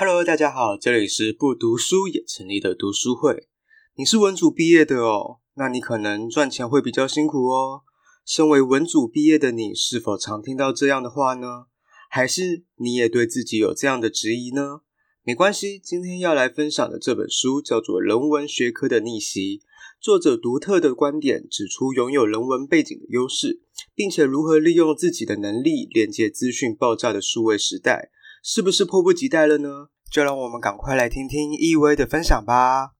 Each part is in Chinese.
Hello，大家好，这里是不读书也成立的读书会。你是文组毕业的哦，那你可能赚钱会比较辛苦哦。身为文组毕业的你，是否常听到这样的话呢？还是你也对自己有这样的质疑呢？没关系，今天要来分享的这本书叫做《人文学科的逆袭》，作者独特的观点指出，拥有人文背景的优势，并且如何利用自己的能力连接资讯爆炸的数位时代。是不是迫不及待了呢？就让我们赶快来听听易威的分享吧。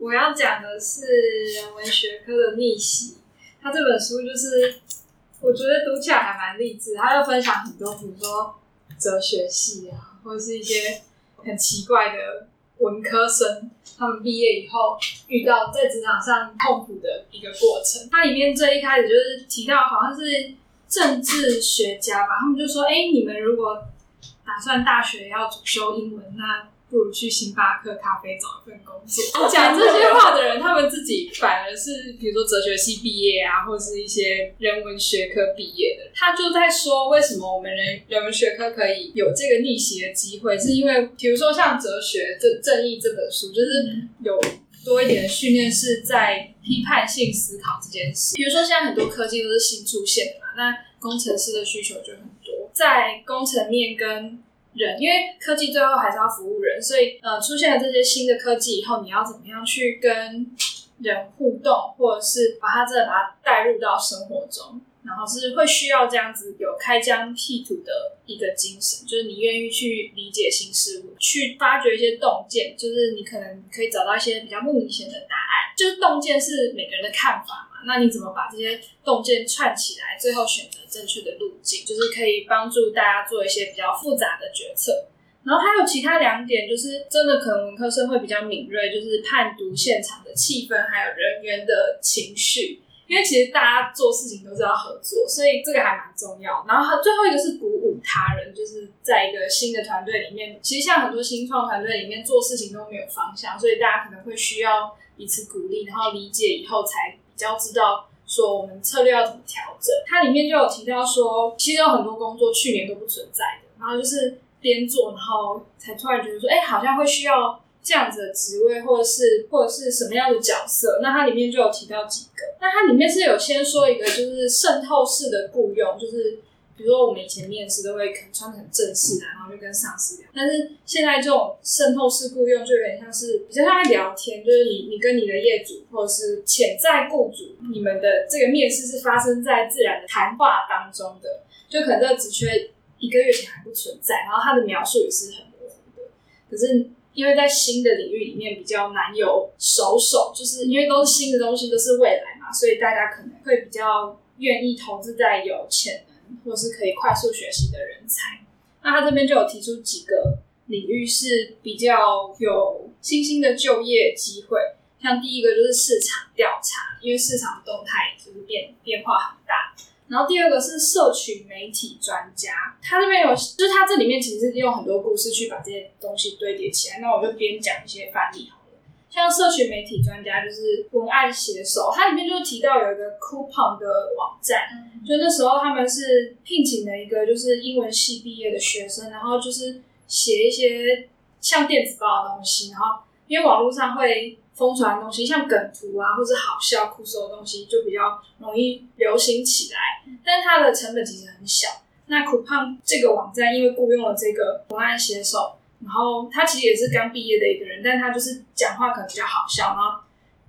我要讲的是人文学科的逆袭。他这本书就是，我觉得读起来还蛮励志。他要分享很多，比如说哲学系啊，或者是一些很奇怪的。文科生他们毕业以后遇到在职场上痛苦的一个过程。它里面最一开始就是提到，好像是政治学家吧，他们就说：“哎、你们如果打算大学要主修英文，那……”不如去星巴克咖啡找一份工作。讲这些话的人，他们自己反而是，比如说哲学系毕业啊，或者是一些人文学科毕业的。他就在说，为什么我们人人文学科可以有这个逆袭的机会，是因为，比如说像哲学这正义这本书，就是有多一点的训练是在批判性思考这件事。比如说现在很多科技都是新出现的嘛，那工程师的需求就很多，在工程面跟人，因为科技最后还是要服务人，所以呃，出现了这些新的科技以后，你要怎么样去跟人互动，或者是把它真的把它带入到生活中，然后是会需要这样子有开疆辟土的一个精神，就是你愿意去理解新事物，去发掘一些洞见，就是你可能可以找到一些比较不明显的答案，就是洞见是每个人的看法嘛。那你怎么把这些洞见串起来，最后选择正确的路径，就是可以帮助大家做一些比较复杂的决策。然后还有其他两点，就是真的可能文科生会比较敏锐，就是判读现场的气氛，还有人员的情绪。因为其实大家做事情都是要合作，所以这个还蛮重要。然后最后一个是鼓舞他人，就是在一个新的团队里面，其实像很多新创团队里面做事情都没有方向，所以大家可能会需要彼此鼓励，然后理解以后才。比较知道说我们策略要怎么调整，它里面就有提到说，其实有很多工作去年都不存在的，然后就是边做，然后才突然觉得说，哎、好像会需要这样子的职位，或者是或者是什么样的角色。那它里面就有提到几个，那它里面是有先说一个，就是渗透式的雇佣，就是。比如说，我们以前面试都会可能穿得很正式啊，然后就跟上司聊。但是现在这种渗透式雇佣就有点像是比较像在聊天，就是你你跟你的业主或者是潜在雇主，你们的这个面试是发生在自然的谈话当中的，就可能这个职缺一个月前还不存在，然后他的描述也是很模糊的。可是因为在新的领域里面比较难有熟手，就是因为都是新的东西，都是未来嘛，所以大家可能会比较愿意投资在有潜。或是可以快速学习的人才，那他这边就有提出几个领域是比较有新兴的就业机会，像第一个就是市场调查，因为市场动态就是变变化很大。然后第二个是社群媒体专家，他这边有，就是他这里面其实是用很多故事去把这些东西堆叠起来。那我就边讲一些范例。像社群媒体专家就是文案写手，它里面就提到有一个 Coupon 的网站，就那时候他们是聘请了一个就是英文系毕业的学生，然后就是写一些像电子报的东西，然后因为网络上会疯传的东西，像梗图啊或者好笑酷搜的东西就比较容易流行起来，但它的成本其实很小。那 Coupon 这个网站因为雇佣了这个文案写手。然后他其实也是刚毕业的一个人，但他就是讲话可能比较好笑，然后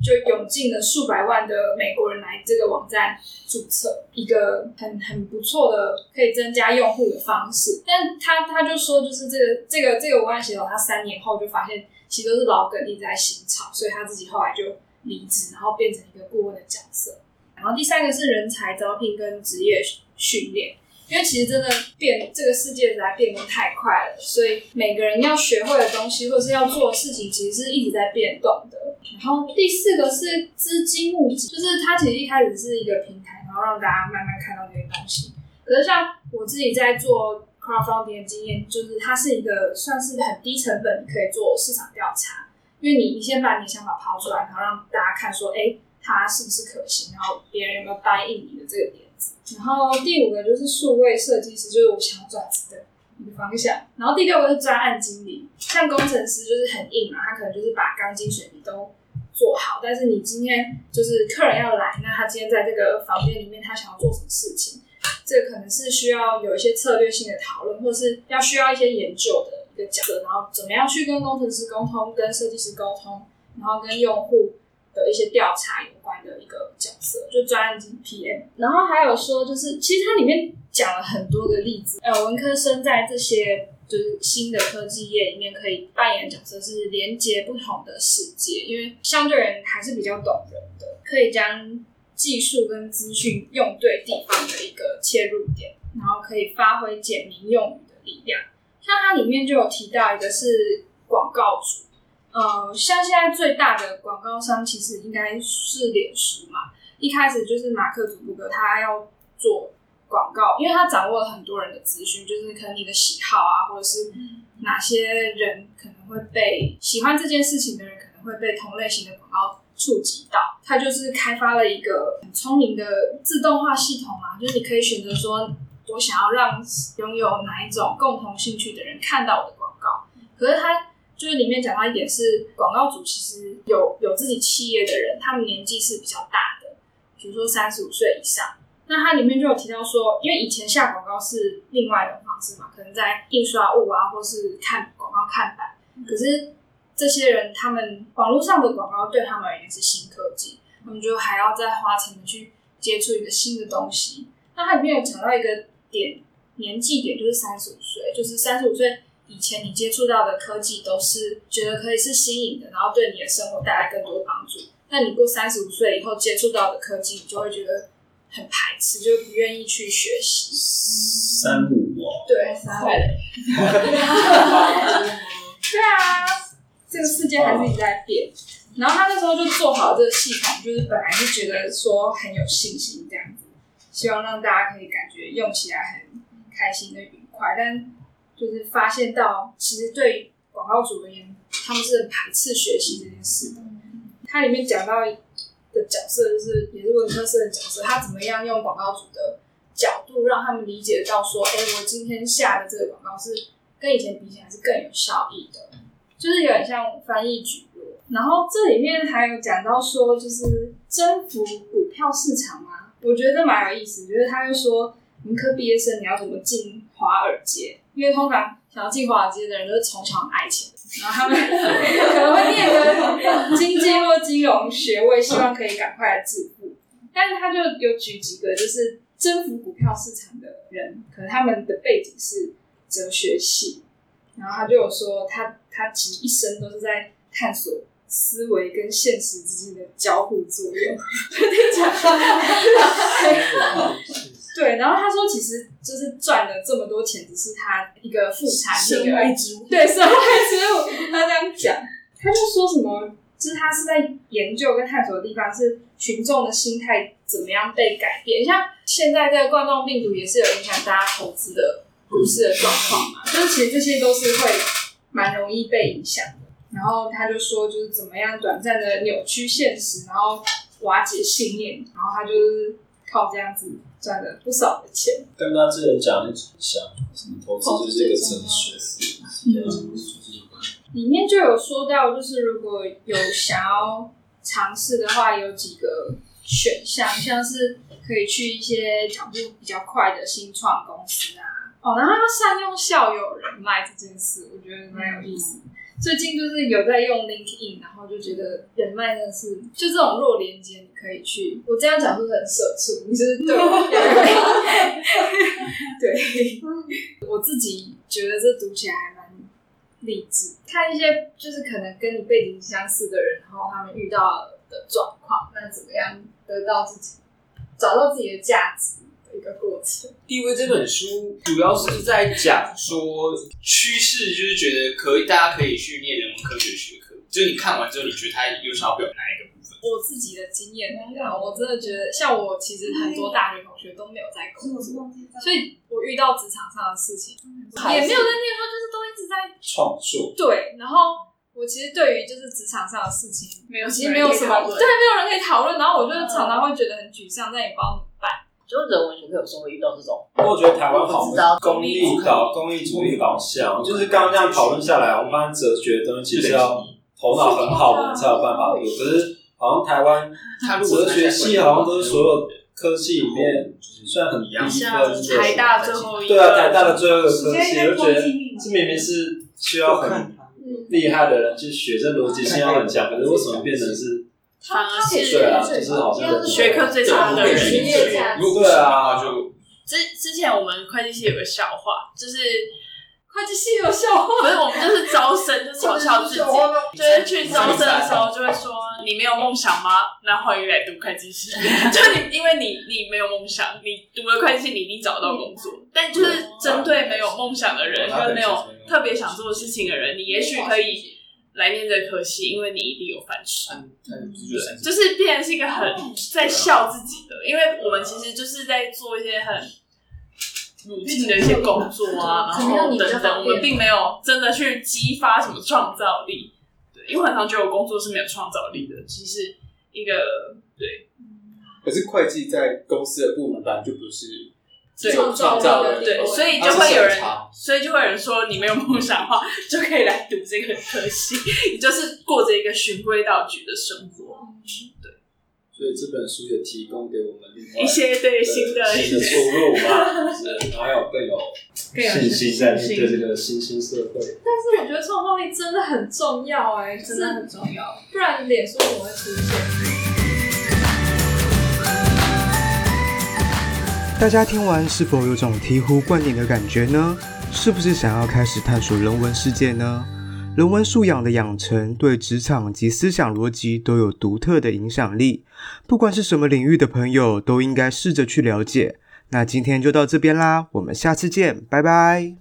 就涌进了数百万的美国人来这个网站注册，一个很很不错的可以增加用户的方式。但他他就说，就是这个这个这个文案写手，他三年后就发现其实都是老梗一直在新炒，所以他自己后来就离职，然后变成一个顾问的角色。然后第三个是人才招聘跟职业训练。因为其实真的变，这个世界在变得太快了，所以每个人要学会的东西或者是要做的事情，其实是一直在变动的。然后第四个是资金募集，就是它其实一开始是一个平台，然后让大家慢慢看到这些东西。可是像我自己在做 crowdfunding 的经验，就是它是一个算是很低成本可以做市场调查，因为你你先把你的想法抛出来，然后让大家看说，哎、欸，它是不是可行，然后别人有没有答应你的这个点然后第五个就是数位设计师，就是我想要转职的一个方向。然后第六个是专案经理，像工程师就是很硬嘛，他可能就是把钢筋水泥都做好。但是你今天就是客人要来，那他今天在这个房间里面，他想要做什么事情？这可能是需要有一些策略性的讨论，或是要需要一些研究的。一个角色，然后怎么样去跟工程师沟通，跟设计师沟通，然后跟用户的一些调查有关的一个角色，就专案经 PM。然后还有说，就是其实它里面讲了很多的例子，呃，文科生在这些就是新的科技业里面可以扮演的角色是连接不同的世界，因为相对人还是比较懂人的，可以将技术跟资讯用对地方的一个切入点，然后可以发挥简明用语的力量。像它里面就有提到一个是广告主，呃，像现在最大的广告商其实应该是脸书嘛。一开始就是马克·祖克伯格他要做广告，因为他掌握了很多人的资讯，就是可能你的喜好啊，或者是哪些人可能会被喜欢这件事情的人可能会被同类型的广告触及到。他就是开发了一个很聪明的自动化系统嘛，就是你可以选择说。我想要让拥有哪一种共同兴趣的人看到我的广告，可是他就是里面讲到一点是，广告主其实有有自己企业的人，他们年纪是比较大的，比如说三十五岁以上。那他里面就有提到说，因为以前下广告是另外一种方式嘛，可能在印刷物啊，或是看广告看板。可是这些人，他们网络上的广告对他们而言是新科技，他们就还要再花钱去接触一个新的东西。那他里面有讲到一个。点年纪点就是三十五岁，就是三十五岁以前你接触到的科技都是觉得可以是新颖的，然后对你的生活带来更多帮助。那你过三十五岁以后接触到的科技，你就会觉得很排斥，就不愿意去学习。三五哦，对，三五。对啊，这个世界还是一直在变。然后他那时候就做好这个系统，就是本来是觉得说很有信心这样子。希望让大家可以感觉用起来很开心的愉快，但就是发现到，其实对广告主而言，他们是很排斥学习这件事的。它里面讲到的角色，就是也是文科生的角色，他怎么样用广告主的角度，让他们理解到说，哎、欸，我今天下的这个广告是跟以前比起来是更有效益的，就是有点像翻译蒟蒻。然后这里面还有讲到说，就是征服股票市场嘛。我觉得蛮有意思，就是他又说，文科毕业生你要怎么进华尔街？因为通常想要进华尔街的人都是从小很爱钱，然后他们可能会念个经济或金融学位，希望可以赶快来致富。但是他就有举几个，就是征服股票市场的人，可能他们的背景是哲学系，然后他就有说他，他他其实一生都是在探索。思维跟现实之间的交互作用，对，然后他说，其实就是赚了这么多钱，只是他一个副产品而已。对，社会之物。他这样讲，他就说什么，就是他是在研究跟探索的地方是群众的心态怎么样被改变。像现在这个冠状病毒也是有影响大家投资的股市的状况嘛，就是其实这些都是会蛮容易被影响的。然后他就说，就是怎么样短暂的扭曲现实，然后瓦解信念，然后他就是靠这样子赚了不少的钱。跟他之前讲的很像，什么投资就是一个哲学。嗯，里面就有说到，就是如果有想要尝试的话，有几个选项，像是可以去一些脚步比较快的新创公司啊。哦，然后要善用校友人脉这件事，我觉得蛮有意思。嗯最近就是有在用 LinkedIn，然后就觉得人脉真的是就这种弱连接，你可以去。我这样讲是不是很社畜？你是对，对，我自己觉得这读起来还蛮励志。看一些就是可能跟你背景相似的人，然后他们遇到的状况，那怎么样得到自己，找到自己的价值。一个过程。地位这本书主要是在讲说趋势，就是觉得可以，大家可以去念人文科学学科。就是你看完之后，你觉得他有想要表达哪一个部分？我自己的经验，我真的觉得，像我其实很多大学同学都没有在工作，所以我遇到职场上的事情也没有在念，书就是都一直在创作。对，然后我其实对于就是职场上的事情，没有，其实没有什么，对，没有人可以讨论。然后我就常常会觉得很沮丧，但也不知道就人文学科有时候会遇到这种。我觉得台湾好功利导、功利主义导向，就是刚刚这样讨论下来，我们发现哲学的东西其实要头脑很好的人才有办法读。可是好像台湾哲学系好像都是所有科系里面算很低分的。台大最后一，对啊，台大的最后一个科系，我觉得这明明是需要很。厉害的人去学，这逻辑性要很强，可是为什么变成是反而是对啊，就是好像学科最差的人去学？对啊，就之之前我们会计系有个笑话，就是会计系有笑话，不是我们就是招生就嘲笑自己，就是去招生的时候就会说你没有梦想吗？那欢迎来读会计系，就你因为你你没有梦想，你读了会计系你一定找到工作，但就是针对没有梦想的人跟没有。特别想做的事情的人，你也许可以来念这科系，因为你一定有饭吃。对，就是变成是一个很在笑自己的，因为我们其实就是在做一些很 routine 的一些工作啊，然后等等，我们并没有真的去激发什么创造力。对，因为很常觉得我工作是没有创造力的，其实一个对。可是会计在公司的部门本来就不是。对，创造的对，所以就会有人，所以就会有人说，你没有梦想的话，就可以来读这个科系，你就是过着一个循规蹈矩的生活。对，所以这本书也提供给我们一些对新的新的出路嘛，是，然后要 更有信心在面对这个新兴社会。但是我觉得创造力真的很重要，哎，真的很重要，不然脸书怎么会出现？大家听完是否有种醍醐灌顶的感觉呢？是不是想要开始探索人文世界呢？人文素养的养成对职场及思想逻辑都有独特的影响力。不管是什么领域的朋友，都应该试着去了解。那今天就到这边啦，我们下次见，拜拜。